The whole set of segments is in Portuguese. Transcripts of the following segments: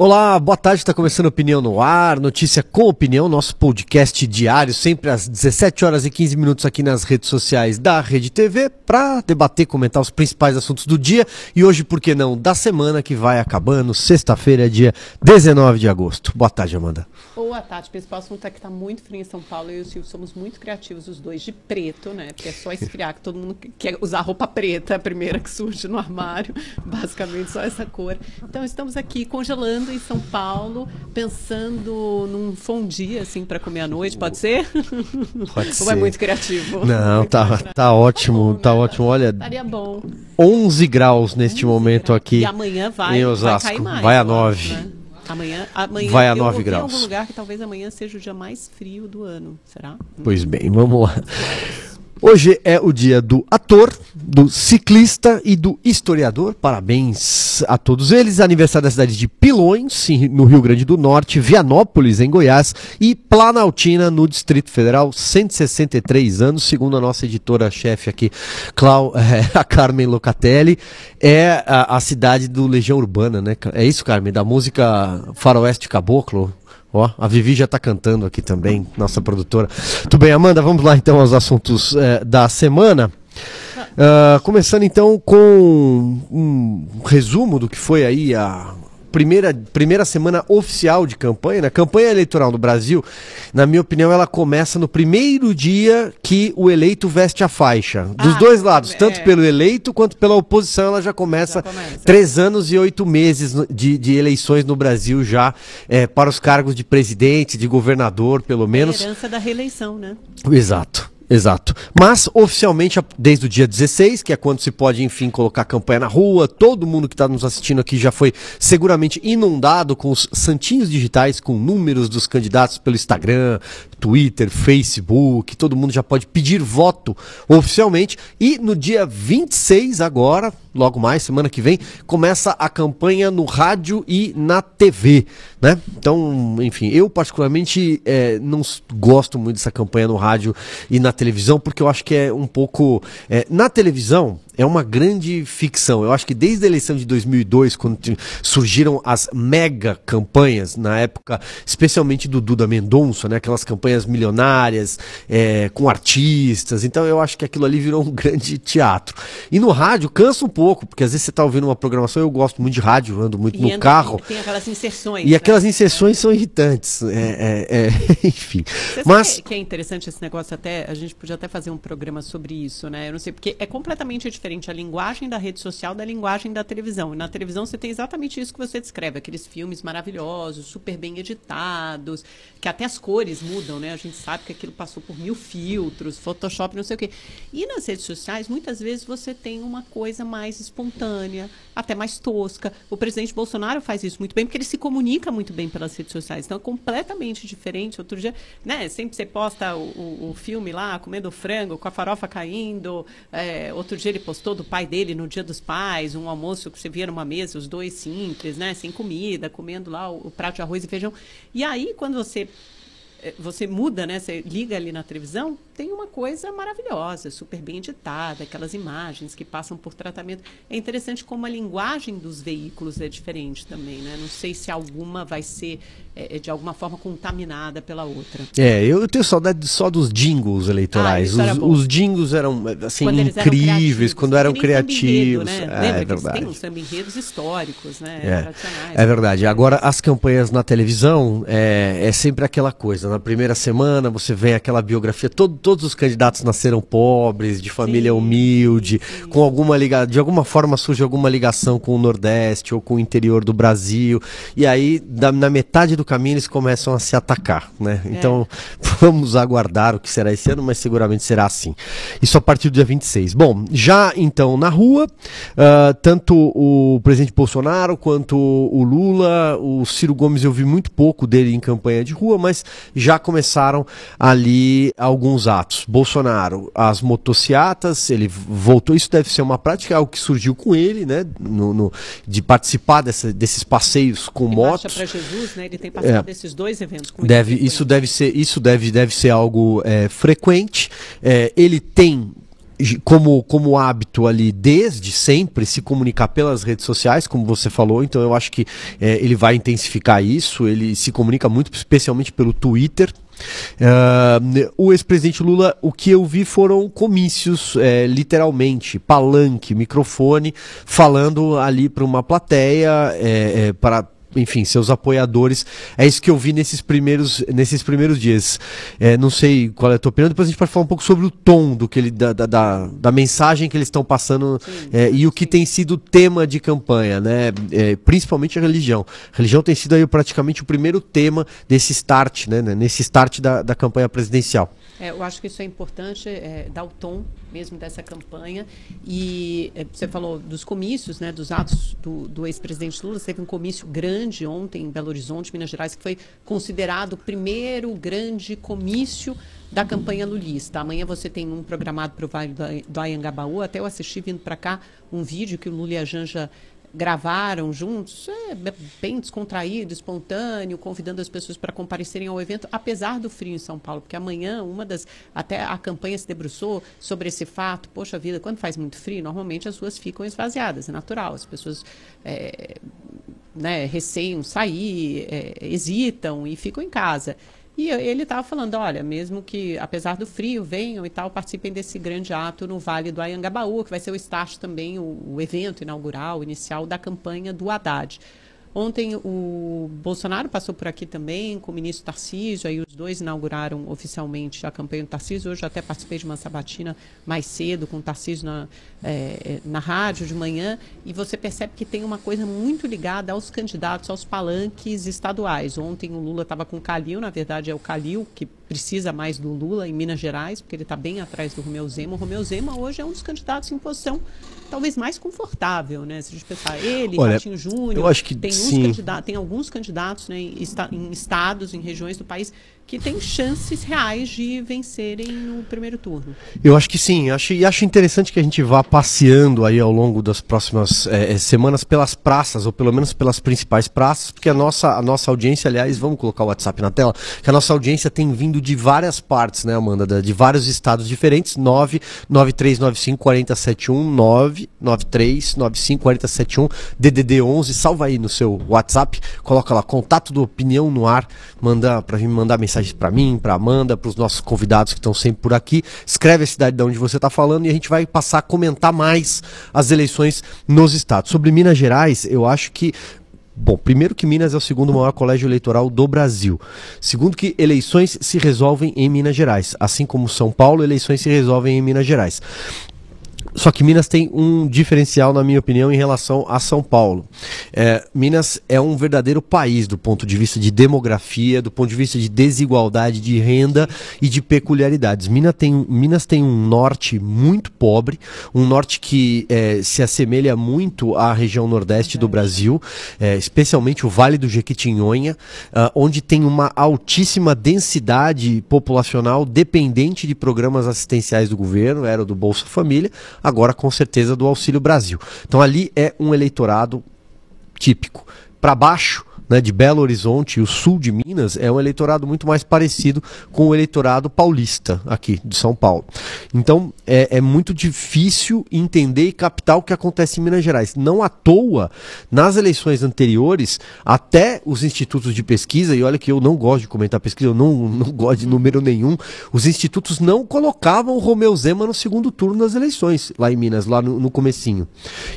Olá, boa tarde, está começando Opinião no Ar, notícia com opinião, nosso podcast diário, sempre às 17 horas e 15 minutos aqui nas redes sociais da Rede TV, para debater, comentar os principais assuntos do dia e hoje, por que não, da semana que vai acabando, sexta-feira, dia 19 de agosto. Boa tarde, Amanda. Boa tarde, o principal assunto é que está muito frio em São Paulo eu e o Silvio somos muito criativos, os dois de preto, né? Porque é só esfriar que todo mundo quer usar roupa preta, a primeira que surge no armário, basicamente só essa cor. Então estamos aqui congelando em São Paulo, pensando num fondue assim para comer à noite, pode ser? Pode ser. Ou é muito criativo? Não, tá, tá ótimo, bom, tá né? ótimo. Olha, Estaria bom. 11 graus neste momento aqui. E amanhã vai, em vai Osasco. cair mais. Vai a eu acho, 9. né? Amanhã, amanhã Vai a eu 9 ouvi graus. em algum lugar que talvez amanhã seja o dia mais frio do ano. Será? Pois bem, vamos lá. Hoje é o dia do ator, do ciclista e do historiador. Parabéns a todos eles. Aniversário da cidade de Pilões, no Rio Grande do Norte, Vianópolis, em Goiás, e Planaltina, no Distrito Federal. 163 anos, segundo a nossa editora-chefe aqui, Clau, eh, a Carmen Locatelli. É a, a cidade do Legião Urbana, né? É isso, Carmen? Da música Faroeste Caboclo. Ó, a Vivi já tá cantando aqui também, nossa produtora. Tudo bem, Amanda, vamos lá então aos assuntos eh, da semana. Ah, começando então com um resumo do que foi aí a primeira, primeira semana oficial de campanha. né? Campanha eleitoral no Brasil, na minha opinião, ela começa no primeiro dia que o eleito veste a faixa. Dos Ah, dois lados, tanto é. pelo eleito quanto pela oposição, ela já começa, Já começa. três anos e oito meses de, de eleições no Brasil já eh, para os cargos de presidente, de governador, pelo menos. A herança da reeleição, né? Exato. Exato. Mas, oficialmente, desde o dia 16, que é quando se pode, enfim, colocar campanha na rua, todo mundo que está nos assistindo aqui já foi seguramente inundado com os santinhos digitais, com números dos candidatos pelo Instagram, Twitter, Facebook, todo mundo já pode pedir voto oficialmente. E no dia 26, agora, logo mais, semana que vem, começa a campanha no rádio e na TV, né? Então, enfim, eu particularmente eh, não gosto muito dessa campanha no rádio e na televisão, porque eu acho que é um pouco... eh, na televisão, é uma grande ficção. Eu acho que desde a eleição de 2002, quando surgiram as mega campanhas, na época, especialmente do Duda Mendonça, né? Aquelas campanhas milionárias, eh, com artistas. Então eu acho que aquilo ali virou um grande teatro. E no rádio cansa um pouco, porque às vezes você está ouvindo uma programação, eu gosto muito de rádio, ando muito E no carro. Tem aquelas inserções. E né? aquelas inserções são irritantes. É, é, é, enfim. Você Mas. sabe que é interessante esse negócio até, a gente podia até fazer um programa sobre isso, né? Eu não sei, porque é completamente diferente a linguagem da rede social da linguagem da televisão. Na televisão você tem exatamente isso que você descreve, aqueles filmes maravilhosos, super bem editados, que até as cores mudam, né? A gente sabe que aquilo passou por mil filtros, Photoshop, não sei o quê. E nas redes sociais, muitas vezes você tem uma coisa mais espontânea, até mais tosca. O presidente Bolsonaro faz isso muito bem, porque ele se comunica muito bem pelas redes sociais. Então é completamente diferente. Outro dia, né, sempre você posta o, o- o filme lá, comendo frango, com a farofa caindo. É, outro dia ele postou do pai dele no Dia dos Pais, um almoço que você via numa mesa, os dois simples, né, sem comida, comendo lá o, o prato de arroz e feijão. E aí, quando você eh, você muda, né? Você liga ali na televisão, tem uma coisa maravilhosa, super bem editada, aquelas imagens que passam por tratamento. É interessante como a linguagem dos veículos é diferente também, né? Não sei se alguma vai ser eh, de alguma forma contaminada pela outra. É, eu tenho saudade só dos jingles eleitorais. Ah, os, os jingles eram assim Quando eram incríveis, criativos, quando eram criativos. né? É, Lembra é que eles verdade. têm enredos históricos, né? É, é verdade. Agora, as campanhas na televisão é, é sempre aquela coisa. Na primeira semana você vê aquela biografia. todo- todos os candidatos nasceram pobres, de família Sim, humilde, com alguma liga, de alguma forma surge alguma ligação com o Nordeste ou com o interior do Brasil. E aí, da- na metade do caminho, eles começam a se atacar. Né? É. Então, vamos aguardar o que será esse ano, mas seguramente será assim. Isso a partir do dia 26. Bom, já então na rua, ah, tanto o presidente Bolsonaro quanto o Lula, o Ciro Gomes, eu vi muito pouco dele em campanha de rua, mas já começaram ali alguns atos. Bolsonaro, as motociatas, ele voltou, isso deve ser uma prática, é algo que surgiu com ele, né? no- no- de participar dessa- desses passeios com E motos. Para Jesus, né? Ele tem participado É. desses dois eventos. com Deve, frequência. isso deve ser, isso deve, deve ser algo é, frequente. É, ele tem como, como hábito ali desde sempre se comunicar pelas redes sociais, como você falou, então eu acho que é, ele vai intensificar isso, ele se comunica muito, especialmente pelo Twitter. Uh, o ex-presidente Lula, o que eu vi foram comícios, é, literalmente, palanque, microfone, falando ali para uma plateia, é, é, para enfim, seus apoiadores. É isso que eu vi nesses primeiros, nesses primeiros dias. É, não sei qual é a tua opinião, depois a gente pode falar um pouco sobre o tom do que ele, da, da, da mensagem que eles estão passando sim, é, e o que tem sido o tema de campanha, né? É, principalmente a religião. A religião tem sido aí praticamente o primeiro tema desse start, né? Nesse start da, da campanha presidencial. É, eu acho que isso é importante, é, dar o tom mesmo dessa campanha. E é, você falou dos comícios, né, dos atos do, do ex-presidente Lula. Teve um comício grande ontem em Belo Horizonte, Minas Gerais, que foi considerado o primeiro grande comício da campanha lulista. Amanhã você tem um programado para o Vale do Ayangabaú. Até eu assisti vindo para cá um vídeo que o Lula e a Janja gravaram juntos, é bem descontraído, espontâneo, convidando as pessoas para comparecerem ao evento, apesar do frio em São Paulo, porque amanhã uma das até a campanha se debruçou sobre esse fato. Poxa vida, quando faz muito frio, normalmente as ruas ficam esvaziadas, é natural. As pessoas é, né, receiam sair, é, hesitam e ficam em casa. E ele estava falando, olha, mesmo que, apesar do frio, venham e tal, participem desse grande ato no Vale do Ayangabaú, que vai ser o start também, o, o evento inaugural, inicial da campanha do Haddad. Ontem o Bolsonaro passou por aqui também com o ministro Tarcísio, aí os dois inauguraram oficialmente a campanha do Tarcísio. Hoje até participei de uma sabatina mais cedo com o Tarcísio na, é, na rádio de manhã e você percebe que tem uma coisa muito ligada aos candidatos, aos palanques estaduais. Ontem o Lula estava com o Calil, na verdade é o Calil que precisa mais do Lula em Minas Gerais, porque ele está bem atrás do Romeu Zema. O Romeu Zema hoje é um dos candidatos em posição talvez mais confortável, né? Se a gente pensar, ele, Olha, Ratinho Júnior, eu acho que tem, uns tem alguns candidatos né, em estados, em regiões do país que têm chances reais de vencerem no primeiro turno. Eu acho que sim, acho, e acho interessante que a gente vá passeando aí ao longo das próximas é, semanas pelas praças, ou pelo menos pelas principais praças, porque a nossa, a nossa audiência, aliás, vamos colocar o WhatsApp na tela, que a nossa audiência tem vindo de várias partes, né, Amanda? De vários estados diferentes, 99395 4071, 99395 4071, DDD 11, salva aí no seu WhatsApp, coloca lá, contato do Opinião no ar, manda para mim mandar mensagem mensagens para mim, para Amanda, para os nossos convidados que estão sempre por aqui. Escreve a cidade de onde você está falando e a gente vai passar a comentar mais as eleições nos estados. Sobre Minas Gerais, eu acho que Bom, primeiro que Minas é o segundo maior colégio eleitoral do Brasil. Segundo que eleições se resolvem em Minas Gerais. Assim como São Paulo, eleições se resolvem em Minas Gerais. Só que Minas tem um diferencial, na minha opinião, em relação a São Paulo. É, Minas é um verdadeiro país do ponto de vista de demografia, do ponto de vista de desigualdade de renda e de peculiaridades. Minas tem, Minas tem um norte muito pobre, um norte que é, se assemelha muito à região nordeste do Brasil, é, especialmente o Vale do Jequitinhonha, uh, onde tem uma altíssima densidade populacional dependente de programas assistenciais do governo, era do Bolsa Família agora com certeza do Auxílio Brasil. Então ali é um eleitorado típico. Para baixo, né, de Belo Horizonte e o sul de Minas é um eleitorado muito mais parecido com o eleitorado paulista aqui de São Paulo. Então é, é, muito difícil entender e captar o que acontece em Minas Gerais. Não à toa, nas eleições anteriores, até os institutos de pesquisa, e olha que eu não gosto de comentar pesquisa, eu não, não gosto de número nenhum, os institutos não colocavam o Romeu Zema no segundo turno das eleições, lá em Minas, lá no, no comecinho.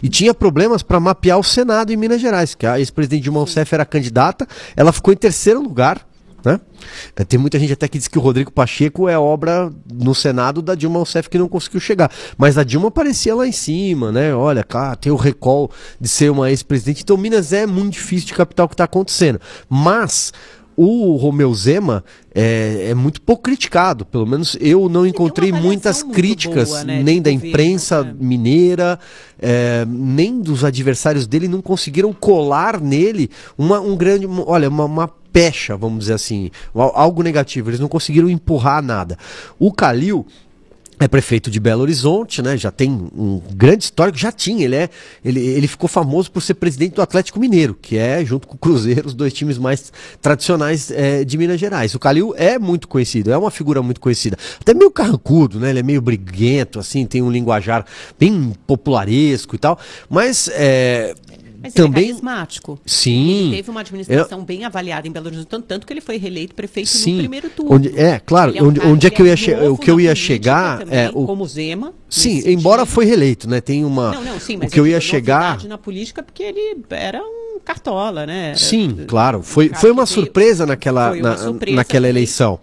E tinha problemas para mapear o Senado em Minas Gerais, que a ex-presidente Dilma Rousseff era candidata, ela ficou em terceiro lugar. Né? É, tem muita gente até que diz que o Rodrigo Pacheco é obra no Senado da Dilma Rousseff que não conseguiu chegar. Mas a Dilma aparecia lá em cima, né? Olha, cá, tem o recall de ser uma ex-presidente. Então Minas é muito difícil de captar o que está acontecendo. Mas o Romeu Zema é, é, muito pouco criticado. Pelo menos eu não encontrei muitas críticas, boa, né, nem da imprensa né? mineira, é, nem dos adversários dele, não conseguiram colar nele uma, um grande. Olha, uma, uma pecha, vamos dizer assim, algo negativo. Eles não conseguiram empurrar nada. O Calil é prefeito de Belo Horizonte, né? Já tem um grande histórico, já tinha. Ele, é, ele, ele ficou famoso por ser presidente do Atlético Mineiro, que é, junto com o Cruzeiro, os dois times mais tradicionais é, de Minas Gerais. O Calil é muito conhecido, é uma figura muito conhecida. Até meio carrancudo, né? Ele é meio briguento, assim, tem um linguajar bem popularesco e tal. Mas é, Mas também. ele é carismático. Sim. Ele teve uma administração bem avaliada em Belo Horizonte, tanto, que ele foi reeleito prefeito Sim. no primeiro turno. Onde, é, claro, é um onde, cara onde é que eu ia, che- o que eu ia chegar também, é o como Zema. Sim, embora sentido. foi reeleito, né? Tem uma Não, não, sim, o mas que eu ia chegar na política porque ele era um cartola, né? Sim, Era- claro. Foi, foi uma surpresa naquela, Foi uma na- surpresa naquela também. eleição.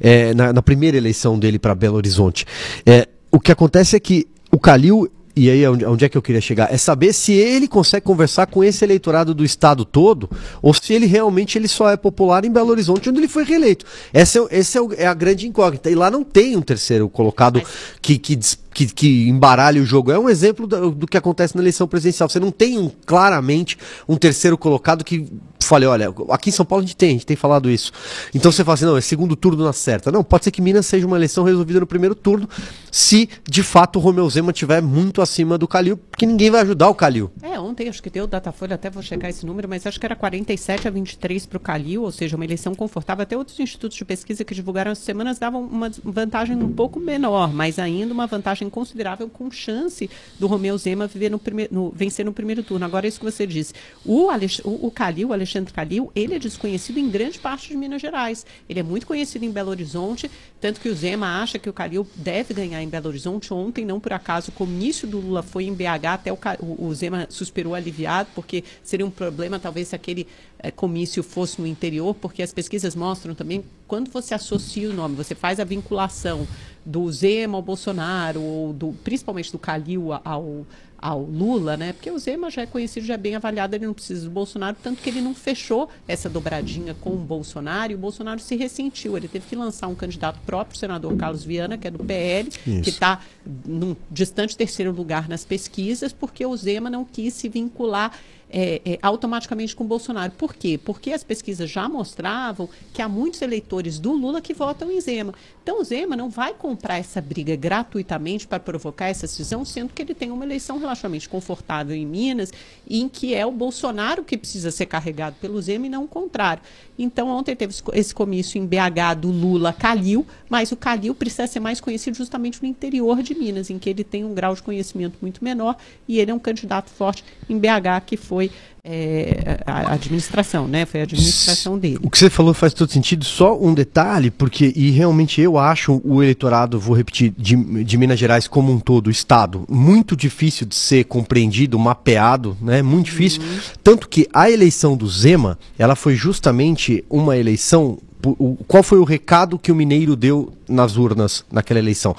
É, na, na primeira eleição dele para Belo Horizonte. É, o que acontece é que o Calil. E aí, onde, onde é que eu queria chegar? É saber se ele consegue conversar com esse eleitorado do estado todo, ou se ele realmente ele só é popular em Belo Horizonte, onde ele foi reeleito. Essa é, esse é, é a grande incógnita. E lá não tem um terceiro colocado que, que, que, que embaralhe o jogo. É um exemplo do, do que acontece na eleição presidencial. Você não tem um, claramente um terceiro colocado que fale, olha, aqui em São Paulo a gente tem, a gente tem falado isso. Então você fala assim, não, é segundo turno na certa. Não, pode ser que Minas seja uma eleição resolvida no primeiro turno, se de fato o Romeu Zema estiver muito acima do Calil, porque ninguém vai ajudar o Calil. É, ontem acho que deu o Datafolha, até vou checar esse número, mas acho que era 47 a 23 para o Calil, ou seja, uma eleição confortável. Até outros institutos de pesquisa que divulgaram essas semanas davam uma vantagem um pouco menor, mas ainda uma vantagem considerável com chance do Romeu Zema viver no primeiro, no- vencer no primeiro turno. Agora, isso que você disse. O, Alex, o, o Calil, Alexandre Calil, ele é desconhecido em grande parte de Minas Gerais. Ele é muito conhecido em Belo Horizonte, tanto que o Zema acha que o Calil deve ganhar em Belo Horizonte. Ontem, não por acaso, o comício do Lula foi em BH, até o, o, Zema suspirou aliviado, porque seria um problema talvez se aquele eh, comício fosse no interior, porque as pesquisas mostram também quando você associa o nome, você faz a vinculação do Zema ao Bolsonaro, ou do, principalmente do Calil ao, ao Lula, né? Porque o Zema já é conhecido, já é bem avaliado, ele não precisa do Bolsonaro, tanto que ele não fechou essa dobradinha com o Bolsonaro, e o Bolsonaro se ressentiu. Ele teve que lançar um candidato próprio, o senador Carlos Viana, que é do PL, que Isso. está num distante terceiro lugar nas pesquisas, porque o Zema não quis se vincular é, é, automaticamente com Bolsonaro. Por quê? Porque as pesquisas já mostravam que há muitos eleitores do Lula que votam em Zema. Então o Zema não vai comprar essa briga gratuitamente para provocar essa cisão, sendo que ele tem uma eleição relativamente confortável em Minas, em que é o Bolsonaro que precisa ser carregado pelo Zema e não o contrário. Então ontem teve esse comício em BH do Lula Calil, mas o Calil precisa ser mais conhecido justamente no interior de Minas, em que ele tem um grau de conhecimento muito menor e ele é um candidato forte em BH, que foi é, a administração, né? Foi a administração dele. O que você falou faz todo sentido. Só um detalhe, porque, e realmente eu acho o eleitorado, vou repetir, de, de Minas Gerais como um todo, o Estado, muito difícil de ser compreendido, mapeado, né? Muito difícil. Tanto que a eleição do Zema, ela foi justamente uma eleição. O- Qual foi o recado que o Mineiro deu nas urnas naquela eleição?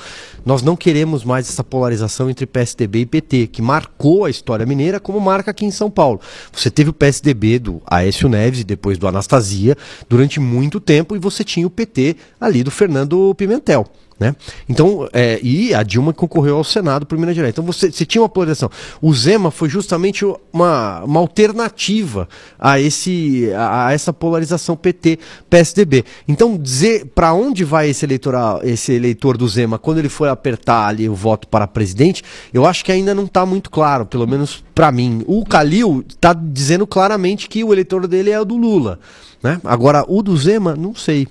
Nós não queremos mais essa polarização entre PSDB e PT, que marcou a história mineira como marca aqui em São Paulo. Você teve o PSDB do Aécio Neves e depois do Anastasia durante muito tempo e você tinha o PT ali do Fernando Pimentel. Né? Então, é, e a Dilma concorreu ao Senado por Minas Gerais. Então você, você tinha uma polarização. O Zema foi justamente uma, uma alternativa a, esse, a, a essa polarização PT-PSDB. Então, dizer para onde vai esse, eleitoral, esse eleitor do Zema quando ele for apertar ali o voto para presidente, eu acho que ainda não está muito claro, pelo menos para mim. O Calil está dizendo claramente que o eleitor dele é o do Lula. Né? Agora, o do Zema, não sei.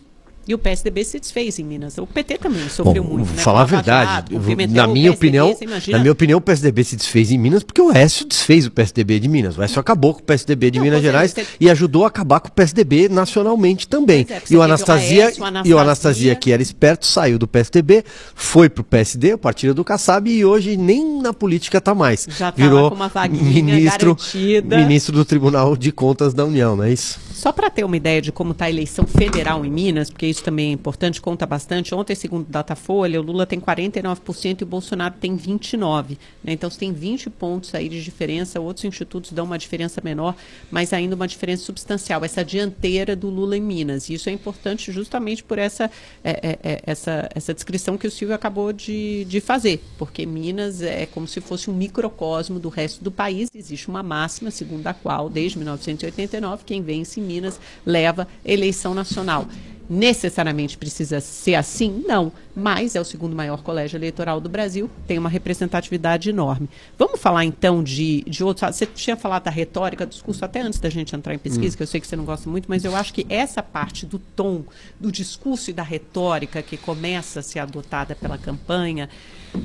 E o PSDB se desfez em Minas. O PT também sofreu Bom, muito. vou né? falar a verdade. Vou- na minha PSDB, opinião, na minha opinião, o PSDB se desfez em Minas porque o Écio desfez o PSDB de Minas. O Écio acabou com o PSDB de Não, Minas você- Gerais você- e ajudou a acabar com o PSDB nacionalmente também. É, e o teve o Anastasia, Aécio, o e o Anastasia- Anastasia que era esperto, saiu do PSDB, foi pro PSD, o partido do Kassab e hoje nem na política tá mais. Já tá Virou uma vaguinha ministro, garantida. ministro do Tribunal de Contas da União, não é isso? Só para ter uma ideia de como está a eleição federal em Minas, porque isso também é importante, conta bastante. Ontem, segundo o Datafolha, o Lula tem 49% e o Bolsonaro tem 29%. Né? Então, você tem 20 pontos aí de diferença. Outros institutos dão uma diferença menor, mas ainda uma diferença substancial. Essa dianteira do Lula em Minas. E isso é importante justamente por essa, é, é, é, essa, essa descrição que o Silvio acabou de, de fazer. Porque Minas é como se fosse um microcosmo do resto do país. Existe uma máxima, segundo a qual, desde 1989, quem vence em Minas leva eleição nacional. necessariamente precisa ser assim? Não, mas é o segundo maior colégio eleitoral do Brasil, tem uma representatividade enorme. Vamos falar então de, de outros. Você tinha falado da retórica, do discurso, até antes da gente entrar em pesquisa, hum. que eu sei que você não gosta muito, mas eu acho que essa parte do tom, do discurso e da retórica que começa a ser adotada pela campanha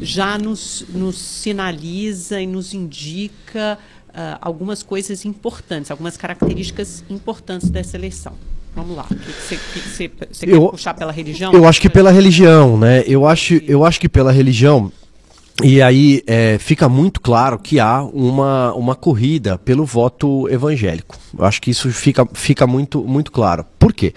já nos, nos sinaliza e nos indica uh, algumas coisas importantes, algumas características importantes dessa eleição. Vamos lá. Você, você, quer puxar pela religião? Eu acho que pela religião, né? Eu acho, eu acho que pela religião. E aí é, fica muito claro que há uma, uma corrida pelo voto evangélico. Eu acho que isso fica, fica muito, muito claro. Por quê?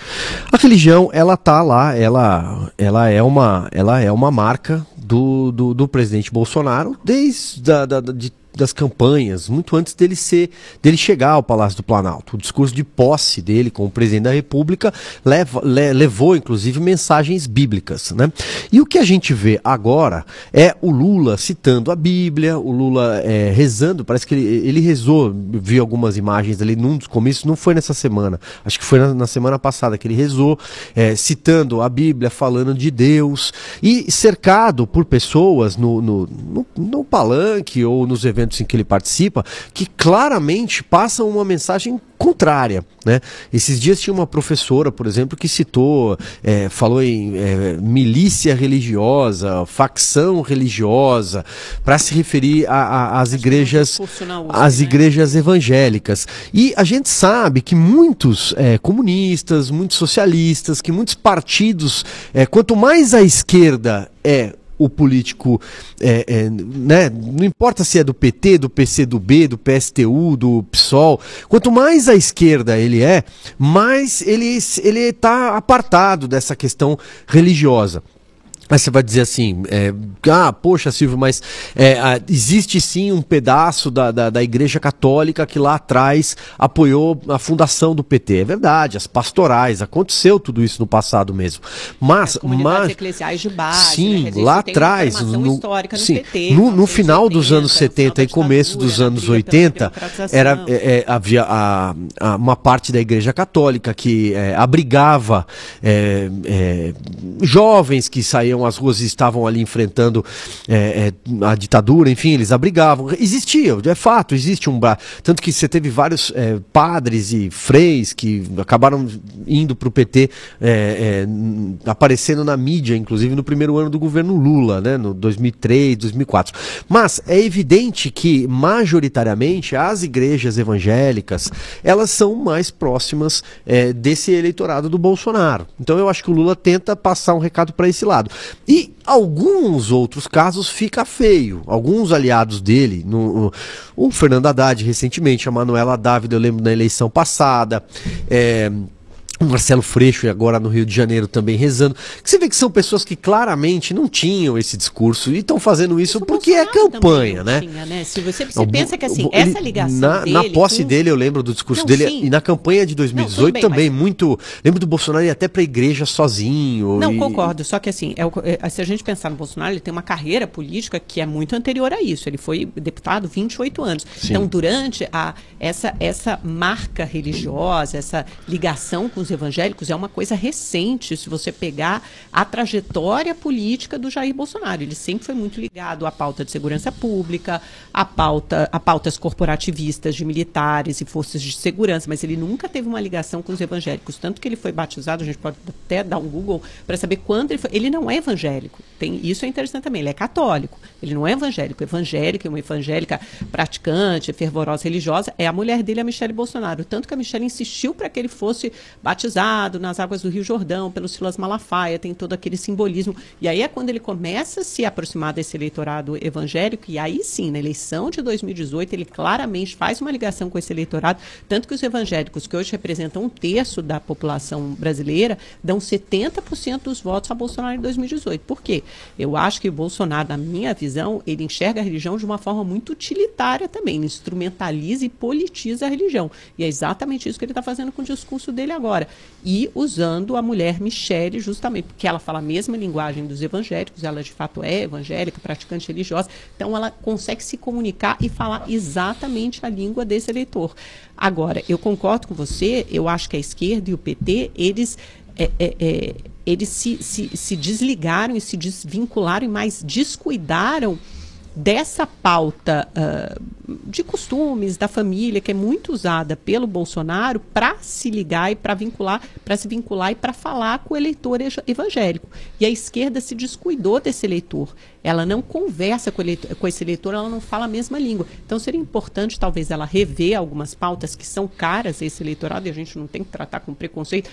A religião, ela tá lá, ela, ela, é, uma, ela é uma marca do, do, do presidente Bolsonaro desde da, da, de das campanhas, muito antes dele ser, dele chegar ao Palácio do Planalto. O discurso de posse dele como presidente da República leva, le, levou, inclusive, mensagens bíblicas. Né? E o que a gente vê agora é o Lula citando a Bíblia, o Lula é, rezando, parece que ele, ele rezou, vi algumas imagens ali num dos comícios, não foi nessa semana, acho que foi na, na semana passada que ele rezou, é, citando a Bíblia, falando de Deus, e cercado por pessoas no, no, no, no palanque ou nos eventos eventos em que ele participa, que claramente passam uma mensagem contrária. Né? Esses dias tinha uma professora, por exemplo, que citou, é, falou em é, milícia religiosa, facção religiosa, para se referir às igrejas, às né? igrejas evangélicas. E a gente sabe que muitos é, comunistas, muitos socialistas, que muitos partidos, é, quanto mais à esquerda é o político, é, é, né? não importa se é do PT, do PCdoB, do PSTU, do PSOL, quanto mais à esquerda ele é, mais ele está apartado dessa questão religiosa. Aí você vai dizer assim, é, ah, poxa, Silvio, mas é, existe sim um pedaço da, da, da, Igreja Católica que lá atrás apoiou a fundação do PT. É verdade, as pastorais, aconteceu tudo isso no passado mesmo. Mas, mas eclesiais de base, sim, né? lá atrás, no, no sim, PT, no, no final 80, dos anos 70 e começo dos anos 80, era, é, é, havia a, a, uma parte da Igreja Católica que é, abrigava é, jovens que saíam saíam às ruas e estavam ali enfrentando é, é, a ditadura, enfim, eles abrigavam. Existia, é fato, existe um. Tanto que você teve vários é, padres e freis que acabaram indo para o PT, é, é, aparecendo na mídia, inclusive no primeiro ano do governo Lula, né, no 2003, 2004. Mas é evidente que, majoritariamente, as igrejas evangélicas elas são mais próximas é, desse eleitorado do Bolsonaro. Então eu acho que o Lula tenta passar um recado para esse lado. E alguns outros casos fica feio. Alguns aliados dele, no, o Fernando Haddad recentemente, a Manuela Dávila, eu lembro na eleição passada. É, o Marcelo Freixo agora no Rio de Janeiro também rezando. Você vê que são pessoas que claramente não tinham esse discurso e estão fazendo isso, porque é campanha, né? Tinha, né? Se você, você não, pensa que assim, ele, essa ligação na, dele, na posse com... dele, eu lembro do discurso não, dele sim. e na campanha de 2018 não, bem, também mas... muito, lembro do Bolsonaro ir até para a igreja sozinho. Não, e... concordo, só que assim, é, é, se a gente pensar no Bolsonaro, ele tem uma carreira política que é muito anterior a isso. Ele foi deputado 28 anos. Sim. Então, durante a essa essa marca religiosa, essa ligação com os evangélicos é uma coisa recente, se você pegar a trajetória política do Jair Bolsonaro. Ele sempre foi muito ligado à pauta de segurança pública, à pauta, a pautas corporativistas de militares e forças de segurança, mas ele nunca teve uma ligação com os evangélicos. Tanto que ele foi batizado, a gente pode até dar um Google para saber quando ele foi. Ele não é evangélico. Tem, isso é interessante também. Ele é católico. Ele não é evangélico. Evangélica, uma evangélica praticante, fervorosa, religiosa, é a mulher dele, a Michelle Bolsonaro. Tanto que a Michelle insistiu para que ele fosse batizado batizado nas águas do Rio Jordão pelo Silas Malafaia, tem todo aquele simbolismo. E aí é quando ele começa a se aproximar desse eleitorado evangélico, e aí sim, na eleição de 2018, ele claramente faz uma ligação com esse eleitorado, tanto que os evangélicos, que hoje representam um terço da população brasileira, dão 70% dos votos a Bolsonaro em 2018. Por quê? Eu acho que o Bolsonaro, na minha visão, ele enxerga a religião de uma forma muito utilitária também, instrumentaliza e politiza a religião. E é exatamente isso que ele está fazendo com o discurso dele agora e usando a mulher Michele justamente porque ela fala a mesma linguagem dos evangélicos, ela de fato é evangélica, praticante religiosa, então ela consegue se comunicar e falar exatamente a língua desse eleitor. Agora, eu concordo com você, eu acho que a esquerda e o PT, eles é, é, é, eles se, se, se desligaram e se desvincularam e mais descuidaram dessa pauta uh, de costumes da família que é muito usada pelo Bolsonaro para se ligar e para vincular, para se vincular e para falar com o eleitor evangélico. E a esquerda se descuidou desse eleitor. Ela não conversa com, eleitor, com esse eleitor, ela não fala a mesma língua. Então seria importante talvez ela rever algumas pautas que são caras a esse eleitorado e a gente não tem que tratar com preconceito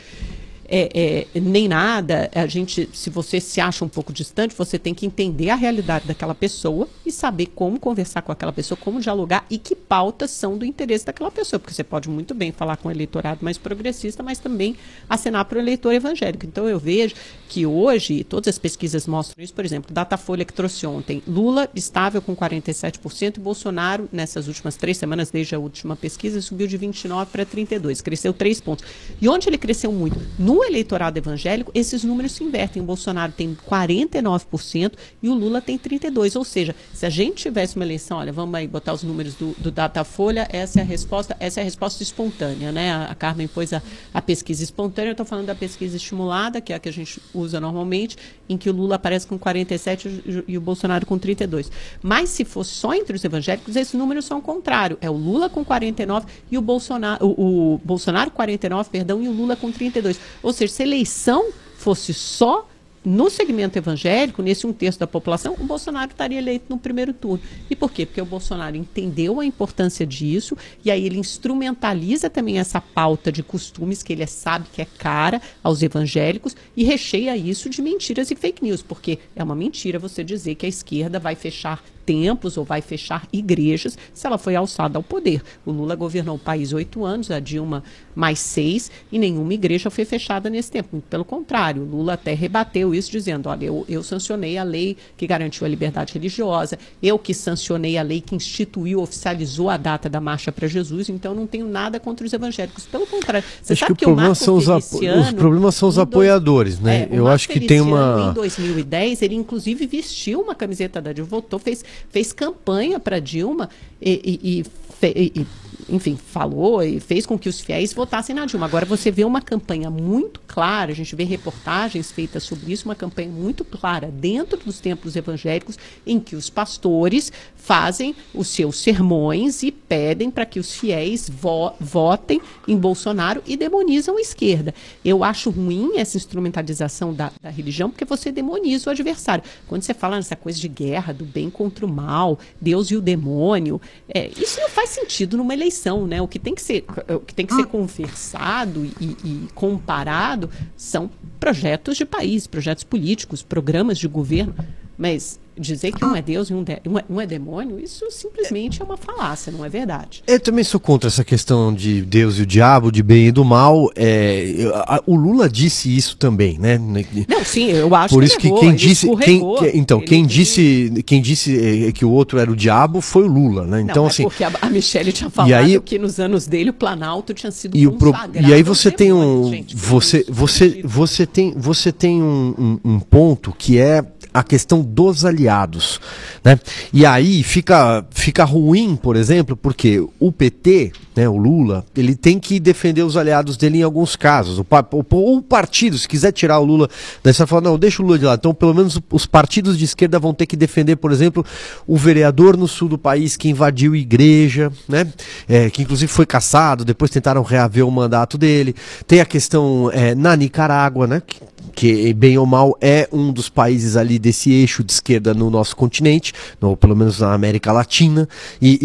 é, é, nem nada. A gente, se você se acha um pouco distante, você tem que entender a realidade daquela pessoa e saber como conversar com aquela pessoa, como dialogar e que pautas são do interesse daquela pessoa. Porque você pode muito bem falar com o eleitorado mais progressista, mas também acenar para o eleitor evangélico. Então eu vejo que hoje, todas as pesquisas mostram isso, por exemplo, Datafolha que trouxe ontem, Lula estável com 47% e Bolsonaro, nessas últimas três semanas, desde a última pesquisa, subiu de 29 para 32, cresceu três pontos. E onde ele cresceu muito? No no eleitorado evangélico, esses números se invertem. O Bolsonaro tem 49% e o Lula tem 32%. Ou seja, se a gente tivesse uma eleição, olha, vamos aí botar os números do, do Datafolha, essa é a resposta, essa é a resposta espontânea, né? A, a Carmen pôs a, a pesquisa espontânea, eu estou falando da pesquisa estimulada, que é a que a gente usa normalmente, em que o Lula aparece com 47% e, o Bolsonaro com 32%. Mas se fosse só entre os evangélicos, esses números são o contrário. É o Lula com 49% e o Bolsonaro, o, o Bolsonaro 49%, perdão, e o Lula com 32%. Ou seja, se a eleição fosse só no segmento evangélico, nesse um terço da população, o Bolsonaro estaria eleito no primeiro turno. E por quê? Porque o Bolsonaro entendeu a importância disso e aí ele instrumentaliza também essa pauta de costumes que ele sabe que é cara aos evangélicos e recheia isso de mentiras e fake news, porque é uma mentira você dizer que a esquerda vai fechar templos ou vai fechar igrejas se ela foi alçada ao poder. O Lula governou o país oito anos, a Dilma mais seis, e nenhuma igreja foi fechada nesse tempo. Muito pelo contrário, o Lula até rebateu isso, dizendo: olha, eu, eu sancionei a lei que garantiu a liberdade religiosa, eu que sancionei a lei que instituiu, oficializou a data da Marcha para Jesus, então não tenho nada contra os evangélicos. Pelo contrário, você acho sabe que, que o problema são os, os problemas são os apoiadores, né? É, eu acho que tem uma. Em 2010, ele inclusive vestiu uma camiseta da Dilma, votou, fez fez campanha para Dilma e, e, e, e enfim, falou e fez com que os fiéis votassem na Dilma. Agora você vê uma campanha muito clara, a gente vê reportagens feitas sobre isso, uma campanha muito clara dentro dos templos evangélicos, em que os pastores fazem os seus sermões e pedem para que os fiéis vo votem em Bolsonaro e demonizam a esquerda. Eu acho ruim essa instrumentalização da, da religião, porque você demoniza o adversário. Quando você fala nessa coisa de guerra, do bem contra o mal, Deus e o demônio, é, isso não faz sentido numa eleição né? O que tem que ser, o que tem que ser conversado e, e comparado são projetos de país, projetos políticos, programas de governo. Mas dizer que um é Deus e um, de, um, é, um, é, demônio, isso simplesmente é uma falácia, não é verdade. Eu também sou contra essa questão de Deus e o diabo, de bem e do mal. É, a, o Lula disse isso também, né? Não, sim, eu acho Por isso que, errou, quem disse, quem, que, então quem disse, quem disse é, que o outro era o diabo foi o Lula, né? Então não, é assim. porque a, a Michelle tinha falado aí, que nos anos dele o Planalto tinha sido e. O, e aí você tem um, gente, você, você, você tem, você tem um, um, um ponto que é a questão dos aliados. Né? E aí fica, fica ruim, por exemplo, porque o PT, né, o Lula, ele tem que defender os aliados dele em alguns casos. O, o, o partido, se quiser tirar o Lula, daí você fala, não, deixa o Lula de lado. Então, pelo menos os partidos de esquerda vão ter que defender, por exemplo, o vereador no sul do país que invadiu igreja, né? É, que inclusive foi caçado, depois tentaram reaver o mandato dele. Tem a questão é, na Nicarágua, né? Que, que bem ou mal é um dos países ali desse eixo de esquerda no nosso continente, no, pelo menos na América Latina, e,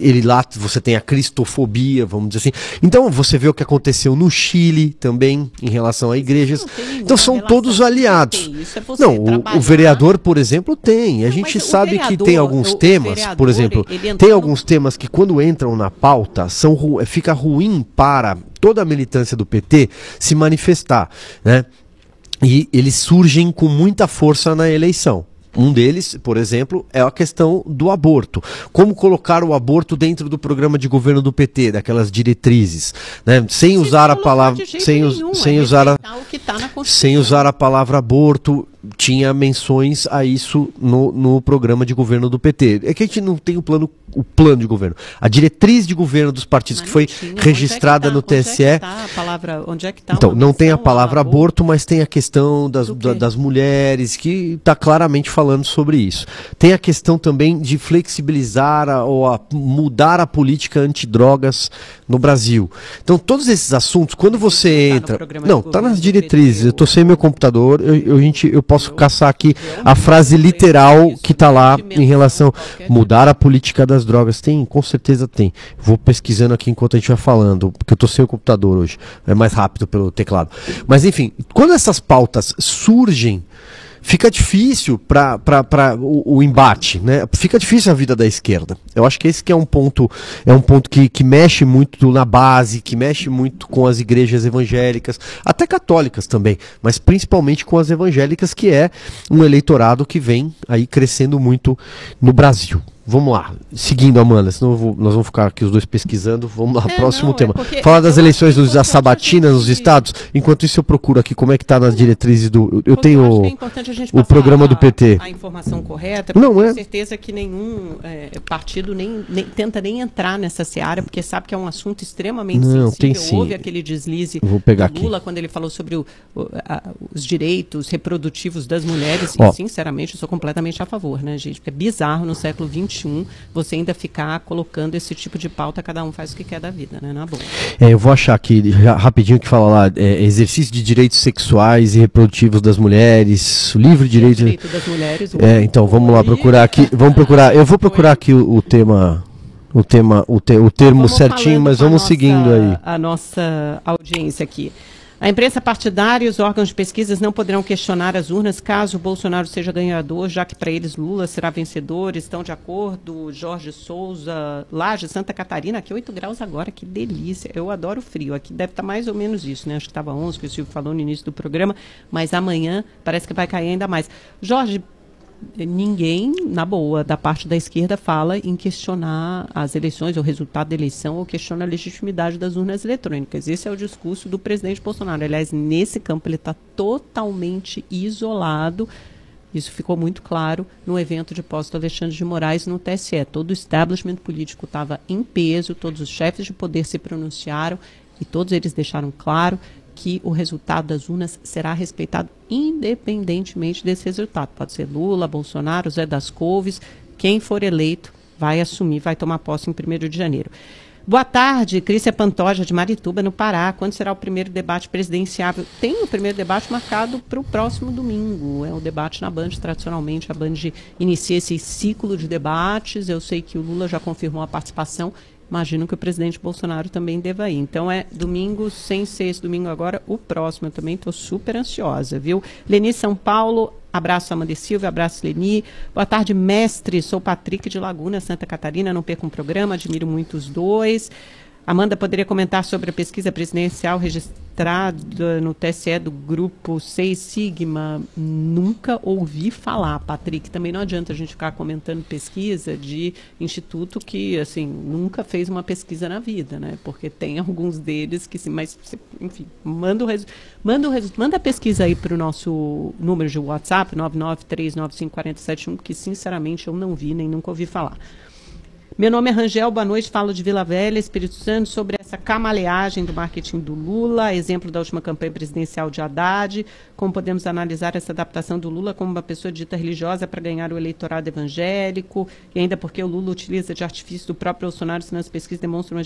e, ele lá você tem a cristofobia, vamos dizer assim. Então você vê o que aconteceu no Chile também em relação a igrejas. Então são todos aliados. É não, o, o, vereador, por exemplo, tem. A não, gente sabe vereador, que tem alguns o, temas, vereador, por exemplo, tem alguns no... temas que quando entram na pauta são fica ruim para toda a militância do PT se manifestar, né? E eles surgem com muita força na eleição. Um deles, por exemplo, é a questão do aborto. Como colocar o aborto dentro do programa de governo do PT, daquelas diretrizes, né? Sem usar a palavra, sem, nenhum, sem é usar a, tá sem usar a palavra aborto tinha menções a isso no, no programa de governo do PT. É que a gente não tem o plano, o plano de governo. A diretriz de governo dos partidos Mas que foi tinha. registrada é que no tá? TSE. Onde é que tá a palavra, onde é que tá Então, não tem a palavra ao aborto, mas tem a questão das, da- das mulheres, que está claramente falando sobre isso. Tem a questão também de flexibilizar a- ou a- mudar a política antidrogas no Brasil. Então, todos esses assuntos, quando você Tá no entra. Não, está nas diretrizes. Eu estou sem meu computador, eu, eu, gente, eu posso Eu- caçar aqui a frase literal que está lá em relação mudar a política das drogas. Tem, com certeza tem. Vou pesquisando aqui enquanto a gente vai falando, porque eu tô sem o computador hoje. É mais rápido pelo teclado. Mas enfim, quando essas pautas surgem, fica difícil para o, o embate, né? Fica difícil a vida da esquerda. Eu acho que esse que é um ponto, é um ponto que, que mexe muito na base, que mexe muito com as igrejas evangélicas, até católicas também, mas principalmente com as evangélicas, que é um eleitorado que vem aí crescendo muito no Brasil. Vamos lá, seguindo, Amanda, senão eu vou- nós vamos ficar aqui os dois pesquisando. Vamos lá, É, próximo não, é tema. porque Fala eu das eleições dos, da importante a sabatina nos estados. Enquanto isso, eu procuro aqui como é que tá nas diretrizes do. Eu tenho. que é importante a gente o passar programa do a- PT. A, informação correta, Não, porque eu é. tenho certeza que nenhum é, partido nem, nem- tenta nem entrar nessa seara, porque sabe que é um assunto extremamente Não, sensível. tem sim. Houve aquele deslize Eu vou pegar do aqui. Lula quando ele falou sobre o- o- a- os direitos reprodutivos das mulheres. Ó. E, sinceramente, eu sou completamente a favor, né, gente? Porque é bizarro no século XXI você ainda ficar colocando esse tipo de pauta, cada um faz o que quer da vida, né? Na boa. É, eu vou achar aqui rapidinho que fala lá: é, exercício de direitos sexuais e reprodutivos das mulheres, livre direito. direito das mulheres. É, então vamos lá procurar aqui. Vamos procurar. Eu vou procurar aqui o, o tema. O tema, o, te- o termo Vamos certinho, mas vamos nossa- seguindo aí. A nossa audiência aqui. A imprensa partidária e os órgãos de pesquisas não poderão questionar as urnas caso o Bolsonaro seja ganhador, já que para eles Lula será vencedor. Estão de acordo? Jorge Souza, Laje, Santa Catarina, aqui 8 graus agora, que delícia. Eu adoro frio. Aqui deve estar mais ou menos isso, né? Acho que estava 11, que o Silvio falou no início do programa, mas amanhã parece que vai cair ainda mais. Jorge, ninguém, na boa, da parte da esquerda fala em questionar as eleições, o resultado da eleição, ou questiona a legitimidade das urnas eletrônicas. Esse é o discurso do presidente Bolsonaro. Aliás, nesse campo ele está totalmente isolado. Isso ficou muito claro no evento de posse do Alexandre de Moraes no TSE. Todo o establishment político estava em peso, todos os chefes de poder se pronunciaram e todos eles deixaram claro que o resultado das urnas será respeitado independentemente desse resultado. Pode ser Lula, Bolsonaro, Zé das Couves, quem for eleito vai assumir, vai tomar posse em 1 de janeiro. Boa tarde, Crícia Pantoja, de Marituba, no Pará. Quando será o primeiro debate presidenciável? Tem o primeiro debate marcado para o próximo domingo. É o debate na Band, tradicionalmente. A Band inicia esse ciclo de debates. Eu sei que o Lula já confirmou a participação. Imagino que o presidente Bolsonaro também deva ir. Então é domingo, sem ser esse domingo agora, o próximo. Eu também estou super ansiosa, viu? Leni São Paulo, abraço Amanda Silva, abraço Leni. Boa tarde, mestre. Sou Patrick de Laguna, Santa Catarina. Não perco um programa, admiro muito os dois. Amanda poderia comentar sobre a pesquisa presidencial registrada no TSE do grupo 6 Sigma. Nunca ouvi falar, Patrick. Também não adianta a gente ficar comentando pesquisa de instituto que, assim, nunca fez uma pesquisa na vida, né? Porque tem alguns deles que, mas, enfim, manda o resu- manda, o resu- manda a pesquisa aí para o nosso número de WhatsApp, 993954071, que, sinceramente, eu não vi nem nunca ouvi falar. Meu nome é Rangel, boa noite, falo de Vila Velha, Espírito Santo, sobre essa camaleagem do marketing do Lula, exemplo da última campanha presidencial de Haddad, como podemos analisar essa adaptação do Lula como uma pessoa dita religiosa para ganhar o eleitorado evangélico, e ainda porque o Lula utiliza de artifício do próprio Bolsonaro, senão as pesquisas demonstram...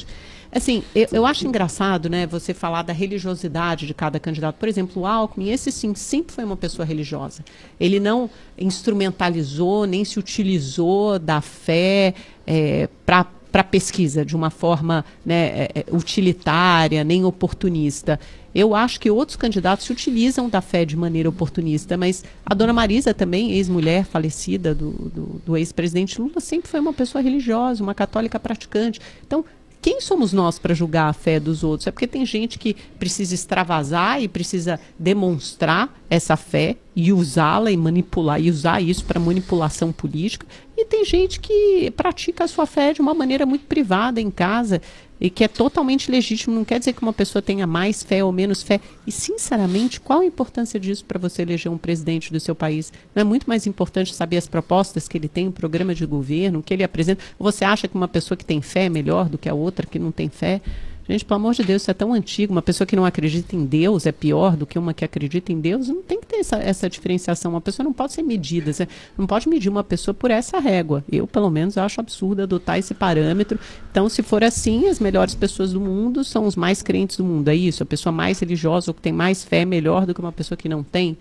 Assim, eu, eu acho engraçado, né, você falar da religiosidade de cada candidato. Por exemplo, o Alckmin, esse sim, sempre foi uma pessoa religiosa. Ele não instrumentalizou, nem se utilizou da fé é, para para pesquisa de uma forma né, é, é, utilitária, nem oportunista. Eu acho que outros candidatos se utilizam da fé de maneira oportunista, mas a dona Marisa também, ex-mulher falecida do, do, do ex-presidente Lula, sempre foi uma pessoa religiosa, uma católica praticante. Então, quem somos nós para julgar a fé dos outros? É porque tem gente que precisa extravasar e precisa demonstrar essa fé e usá-la e manipular e usar isso para manipulação política. E tem gente que pratica a sua fé de uma maneira muito privada em casa e que é totalmente legítimo. Não quer dizer que uma pessoa tenha mais fé ou menos fé. E, sinceramente, qual a importância disso para você eleger um presidente do seu país? Não é muito mais importante saber as propostas que ele tem, o programa de governo, que ele apresenta? Você acha que uma pessoa que tem fé é melhor do que a outra que não tem fé? Gente, pelo amor de Deus, isso é tão antigo. Uma pessoa que não acredita em Deus é pior do que uma que acredita em Deus. Não tem que ter essa, essa diferenciação. Uma pessoa não pode ser medida. Você não pode medir uma pessoa por essa régua. Eu, pelo menos, acho absurdo adotar esse parâmetro. Então, se for assim, as melhores pessoas do mundo são os mais crentes do mundo. É isso. A pessoa mais religiosa ou que tem mais fé é melhor do que uma pessoa que não tem.